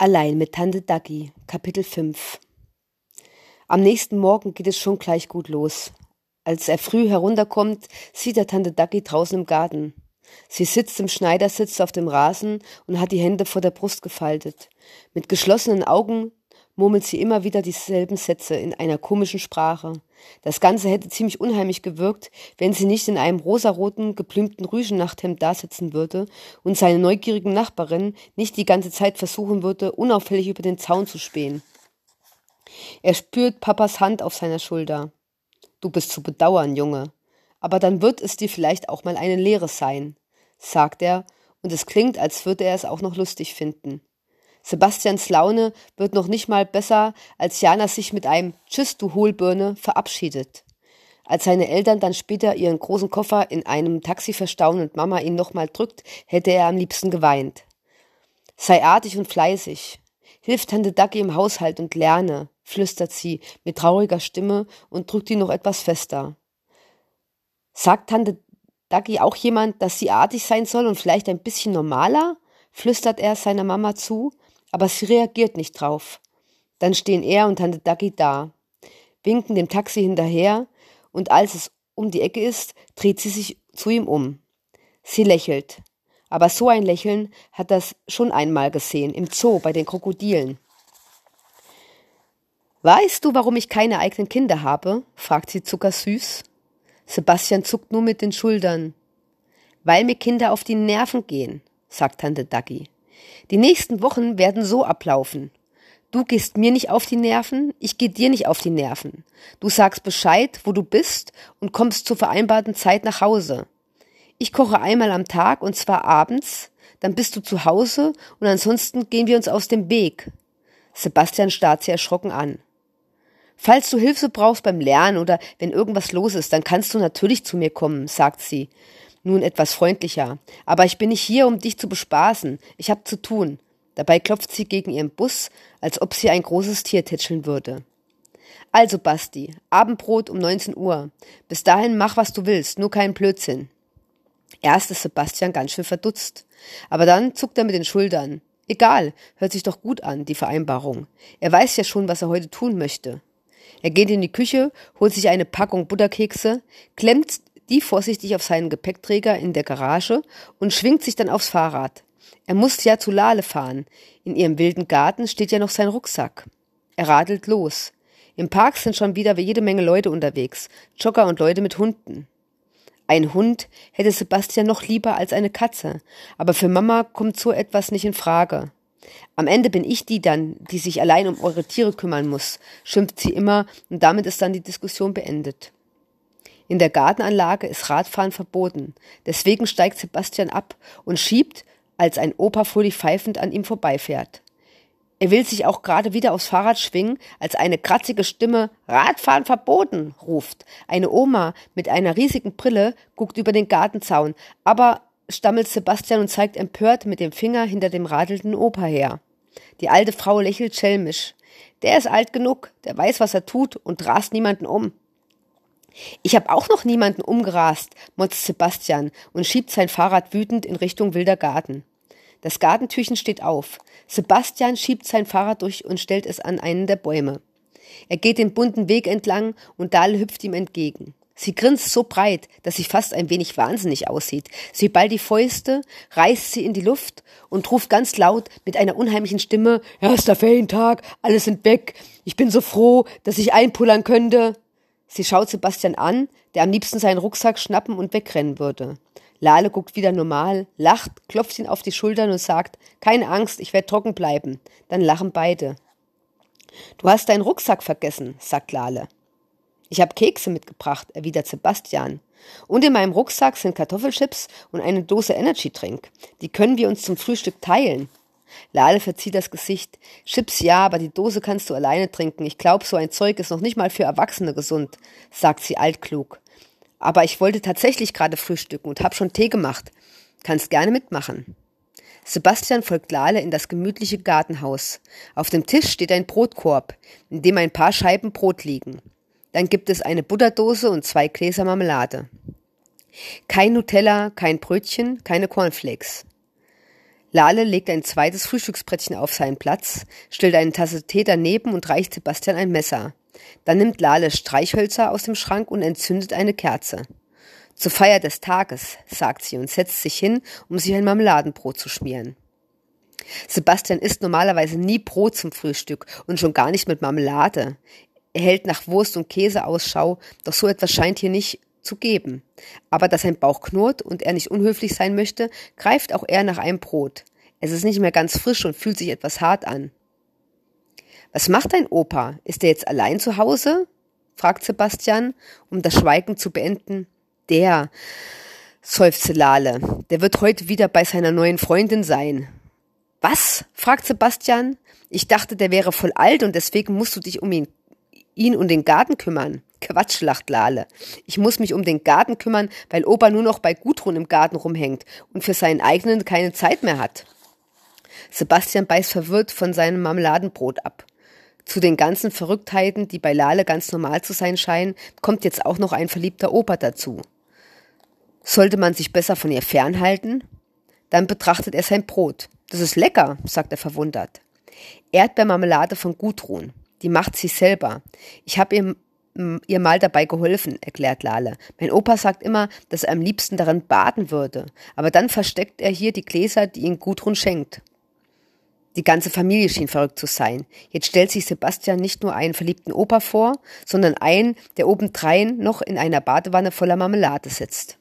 Allein mit Tante Daggy, Kapitel 5 Am nächsten Morgen geht es schon gleich gut los. Als er früh herunterkommt, sieht er Tante Daggy draußen im Garten. Sie sitzt im Schneidersitz auf dem Rasen und hat die Hände vor der Brust gefaltet. Mit geschlossenen Augen murmelt sie immer wieder dieselben Sätze in einer komischen Sprache. Das Ganze hätte ziemlich unheimlich gewirkt, wenn sie nicht in einem rosaroten, geblümten Rüschennachthemd dasitzen würde und seine neugierigen Nachbarin nicht die ganze Zeit versuchen würde, unauffällig über den Zaun zu spähen. Er spürt Papas Hand auf seiner Schulter. Du bist zu bedauern, Junge. Aber dann wird es dir vielleicht auch mal eine Lehre sein, sagt er, und es klingt, als würde er es auch noch lustig finden. Sebastians Laune wird noch nicht mal besser, als Jana sich mit einem Tschüss, du Hohlbirne verabschiedet. Als seine Eltern dann später ihren großen Koffer in einem Taxi verstauen und Mama ihn nochmal drückt, hätte er am liebsten geweint. Sei artig und fleißig. Hilf Tante Dacke im Haushalt und lerne, flüstert sie mit trauriger Stimme und drückt ihn noch etwas fester. Sagt Tante Dacke auch jemand, dass sie artig sein soll und vielleicht ein bisschen normaler? Flüstert er seiner Mama zu, aber sie reagiert nicht drauf. Dann stehen er und Tante Dagi da, winken dem Taxi hinterher, und als es um die Ecke ist, dreht sie sich zu ihm um. Sie lächelt. Aber so ein Lächeln hat das schon einmal gesehen, im Zoo bei den Krokodilen. Weißt du, warum ich keine eigenen Kinder habe? fragt sie zuckersüß. Sebastian zuckt nur mit den Schultern. Weil mir Kinder auf die Nerven gehen, sagt Tante Daggy. Die nächsten Wochen werden so ablaufen. Du gehst mir nicht auf die Nerven, ich gehe dir nicht auf die Nerven. Du sagst Bescheid, wo du bist und kommst zur vereinbarten Zeit nach Hause. Ich koche einmal am Tag und zwar abends, dann bist du zu Hause und ansonsten gehen wir uns aus dem Weg. Sebastian starrt sie erschrocken an. Falls du Hilfe brauchst beim Lernen oder wenn irgendwas los ist, dann kannst du natürlich zu mir kommen, sagt sie nun etwas freundlicher. Aber ich bin nicht hier, um dich zu bespaßen. Ich hab zu tun. Dabei klopft sie gegen ihren Bus, als ob sie ein großes Tier tätscheln würde. Also, Basti, Abendbrot um 19 Uhr. Bis dahin mach, was du willst, nur keinen Blödsinn. Erst ist Sebastian ganz schön verdutzt. Aber dann zuckt er mit den Schultern. Egal, hört sich doch gut an, die Vereinbarung. Er weiß ja schon, was er heute tun möchte. Er geht in die Küche, holt sich eine Packung Butterkekse, klemmt die vorsichtig auf seinen Gepäckträger in der Garage und schwingt sich dann aufs Fahrrad. Er muss ja zu Lale fahren. In ihrem wilden Garten steht ja noch sein Rucksack. Er radelt los. Im Park sind schon wieder jede Menge Leute unterwegs, Jogger und Leute mit Hunden. Ein Hund hätte Sebastian noch lieber als eine Katze, aber für Mama kommt so etwas nicht in Frage. Am Ende bin ich die dann, die sich allein um eure Tiere kümmern muss, schimpft sie immer, und damit ist dann die Diskussion beendet. In der Gartenanlage ist Radfahren verboten. Deswegen steigt Sebastian ab und schiebt, als ein Opa fröhlich pfeifend an ihm vorbeifährt. Er will sich auch gerade wieder aufs Fahrrad schwingen, als eine kratzige Stimme Radfahren verboten ruft. Eine Oma mit einer riesigen Brille guckt über den Gartenzaun, aber stammelt Sebastian und zeigt empört mit dem Finger hinter dem radelnden Opa her. Die alte Frau lächelt schelmisch. Der ist alt genug, der weiß, was er tut und rast niemanden um. Ich habe auch noch niemanden umgerast, motzt Sebastian und schiebt sein Fahrrad wütend in Richtung wilder Garten. Das Gartentürchen steht auf. Sebastian schiebt sein Fahrrad durch und stellt es an einen der Bäume. Er geht den bunten Weg entlang und Dahl hüpft ihm entgegen. Sie grinst so breit, dass sie fast ein wenig wahnsinnig aussieht. Sie ballt die Fäuste, reißt sie in die Luft und ruft ganz laut mit einer unheimlichen Stimme, erster Ferientag, alle sind weg. Ich bin so froh, dass ich einpullern könnte. Sie schaut Sebastian an, der am liebsten seinen Rucksack schnappen und wegrennen würde. Lale guckt wieder normal, lacht, klopft ihn auf die Schultern und sagt, keine Angst, ich werde trocken bleiben. Dann lachen beide. Du hast deinen Rucksack vergessen, sagt Lale. Ich habe Kekse mitgebracht, erwidert Sebastian. Und in meinem Rucksack sind Kartoffelchips und eine Dose Energy Drink. Die können wir uns zum Frühstück teilen. Lale verzieht das Gesicht. Chips ja, aber die Dose kannst du alleine trinken. Ich glaube, so ein Zeug ist noch nicht mal für Erwachsene gesund, sagt sie altklug. Aber ich wollte tatsächlich gerade frühstücken und hab schon Tee gemacht. Kannst gerne mitmachen. Sebastian folgt Lale in das gemütliche Gartenhaus. Auf dem Tisch steht ein Brotkorb, in dem ein paar Scheiben Brot liegen. Dann gibt es eine Butterdose und zwei Gläser Marmelade. Kein Nutella, kein Brötchen, keine Cornflakes. Lale legt ein zweites Frühstücksbrettchen auf seinen Platz, stellt eine Tasse Tee daneben und reicht Sebastian ein Messer. Dann nimmt Lale Streichhölzer aus dem Schrank und entzündet eine Kerze. Zur Feier des Tages, sagt sie und setzt sich hin, um sich ein Marmeladenbrot zu schmieren. Sebastian isst normalerweise nie Brot zum Frühstück und schon gar nicht mit Marmelade. Er hält nach Wurst und Käse Ausschau, doch so etwas scheint hier nicht zu geben. Aber da sein Bauch knurrt und er nicht unhöflich sein möchte, greift auch er nach einem Brot. Es ist nicht mehr ganz frisch und fühlt sich etwas hart an. Was macht dein Opa? Ist er jetzt allein zu Hause? fragt Sebastian, um das Schweigen zu beenden. Der, seufzte Lale, der wird heute wieder bei seiner neuen Freundin sein. Was? fragt Sebastian. Ich dachte, der wäre voll alt und deswegen musst du dich um ihn, ihn und den Garten kümmern. Quatsch, lacht Lale. Ich muss mich um den Garten kümmern, weil Opa nur noch bei Gudrun im Garten rumhängt und für seinen eigenen keine Zeit mehr hat. Sebastian beißt verwirrt von seinem Marmeladenbrot ab. Zu den ganzen Verrücktheiten, die bei Lale ganz normal zu sein scheinen, kommt jetzt auch noch ein verliebter Opa dazu. Sollte man sich besser von ihr fernhalten? Dann betrachtet er sein Brot. Das ist lecker, sagt er verwundert. Erdbeermarmelade von Gudrun. Die macht sie selber. Ich habe ihr, ihr mal dabei geholfen, erklärt Lale. Mein Opa sagt immer, dass er am liebsten darin baden würde. Aber dann versteckt er hier die Gläser, die ihm Gudrun schenkt. Die ganze Familie schien verrückt zu sein. Jetzt stellt sich Sebastian nicht nur einen verliebten Opa vor, sondern einen, der obendrein noch in einer Badewanne voller Marmelade sitzt.